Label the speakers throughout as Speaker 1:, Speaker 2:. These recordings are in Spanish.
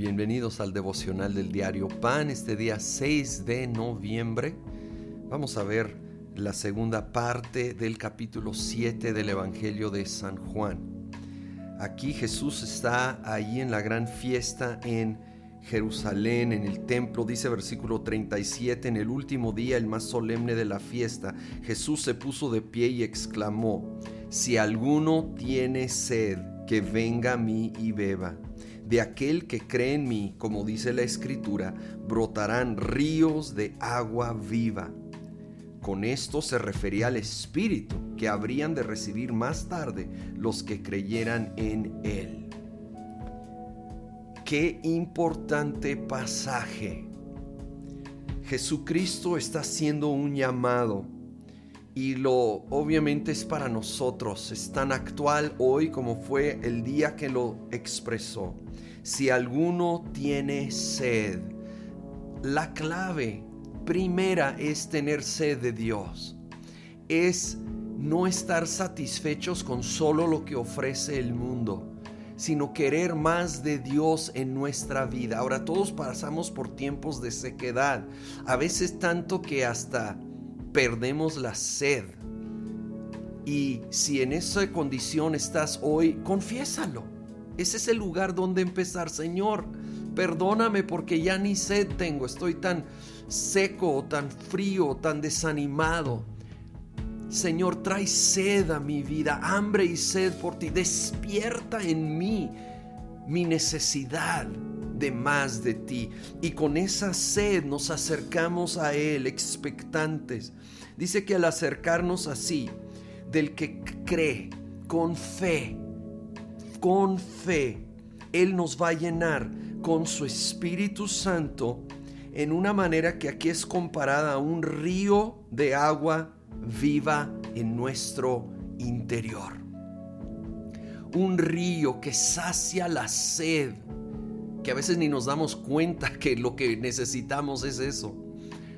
Speaker 1: Bienvenidos al devocional del diario Pan, este día 6 de noviembre. Vamos a ver la segunda parte del capítulo 7 del Evangelio de San Juan. Aquí Jesús está ahí en la gran fiesta en Jerusalén, en el templo, dice versículo 37, en el último día, el más solemne de la fiesta, Jesús se puso de pie y exclamó, si alguno tiene sed, que venga a mí y beba. De aquel que cree en mí, como dice la escritura, brotarán ríos de agua viva. Con esto se refería al Espíritu que habrían de recibir más tarde los que creyeran en Él. Qué importante pasaje. Jesucristo está haciendo un llamado y lo obviamente es para nosotros, es tan actual hoy como fue el día que lo expresó. Si alguno tiene sed, la clave primera es tener sed de Dios. Es no estar satisfechos con solo lo que ofrece el mundo, sino querer más de Dios en nuestra vida. Ahora todos pasamos por tiempos de sequedad, a veces tanto que hasta perdemos la sed. Y si en esa condición estás hoy, confiésalo. Ese es el lugar donde empezar, Señor. Perdóname porque ya ni sed tengo. Estoy tan seco, tan frío, tan desanimado. Señor, trae sed a mi vida, hambre y sed por ti. Despierta en mí mi necesidad de más de ti. Y con esa sed nos acercamos a Él expectantes. Dice que al acercarnos así, del que cree con fe, con fe, Él nos va a llenar con su Espíritu Santo en una manera que aquí es comparada a un río de agua viva en nuestro interior. Un río que sacia la sed que a veces ni nos damos cuenta que lo que necesitamos es eso.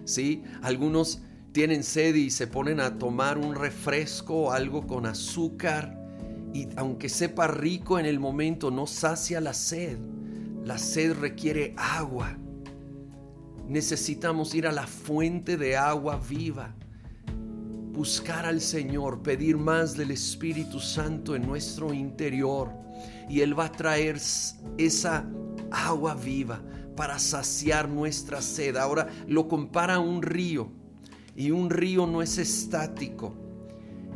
Speaker 1: ¿Sí? Algunos tienen sed y se ponen a tomar un refresco o algo con azúcar y aunque sepa rico en el momento no sacia la sed. La sed requiere agua. Necesitamos ir a la fuente de agua viva, buscar al Señor, pedir más del Espíritu Santo en nuestro interior y Él va a traer esa agua viva para saciar nuestra sed. Ahora lo compara a un río y un río no es estático.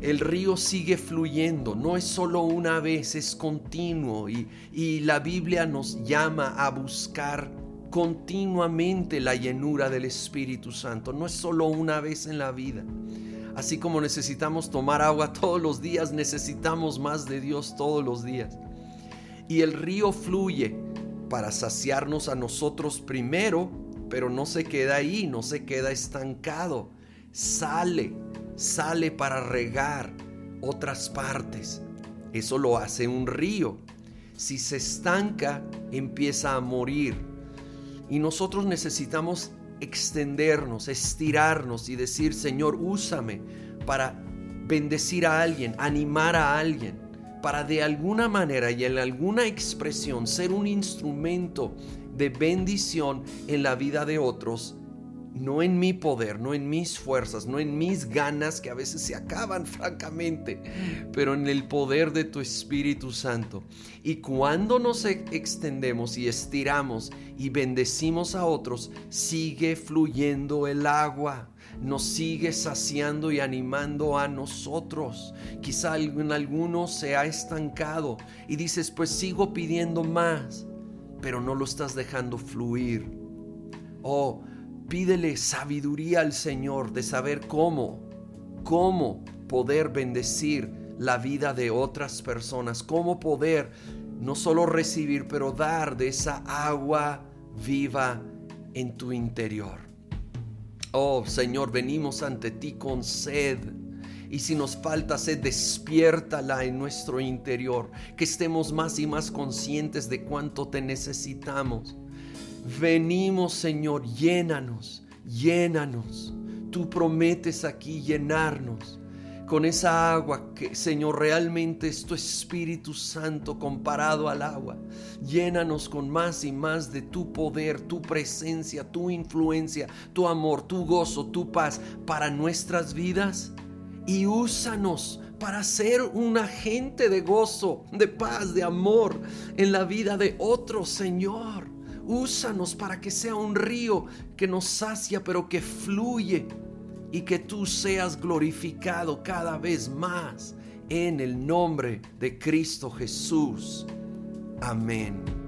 Speaker 1: El río sigue fluyendo, no es solo una vez, es continuo y, y la Biblia nos llama a buscar continuamente la llenura del Espíritu Santo, no es solo una vez en la vida. Así como necesitamos tomar agua todos los días, necesitamos más de Dios todos los días. Y el río fluye para saciarnos a nosotros primero, pero no se queda ahí, no se queda estancado. Sale, sale para regar otras partes. Eso lo hace un río. Si se estanca, empieza a morir. Y nosotros necesitamos extendernos, estirarnos y decir, Señor, úsame para bendecir a alguien, animar a alguien para de alguna manera y en alguna expresión ser un instrumento de bendición en la vida de otros, no en mi poder, no en mis fuerzas, no en mis ganas que a veces se acaban francamente, pero en el poder de tu Espíritu Santo. Y cuando nos extendemos y estiramos y bendecimos a otros, sigue fluyendo el agua nos sigue saciando y animando a nosotros. Quizá en algunos se ha estancado y dices, pues sigo pidiendo más, pero no lo estás dejando fluir. Oh, pídele sabiduría al Señor de saber cómo, cómo poder bendecir la vida de otras personas, cómo poder no solo recibir, pero dar de esa agua viva en tu interior. Oh Señor, venimos ante ti con sed. Y si nos falta sed, despiértala en nuestro interior, que estemos más y más conscientes de cuánto te necesitamos. Venimos, Señor, llénanos, llénanos. Tú prometes aquí llenarnos. con esa agua que, Señor, realmente es tu Espíritu Santo comparado al agua. Llénanos con más y más de tu poder, tu presencia, tu influencia, tu amor, tu gozo, tu paz para nuestras vidas. Y úsanos para ser un agente de gozo, de paz, de amor en la vida de otros, Señor. Úsanos para que sea un río que nos sacia, pero que fluye y que tú seas glorificado cada vez más en el nombre de Cristo Jesús. Amén.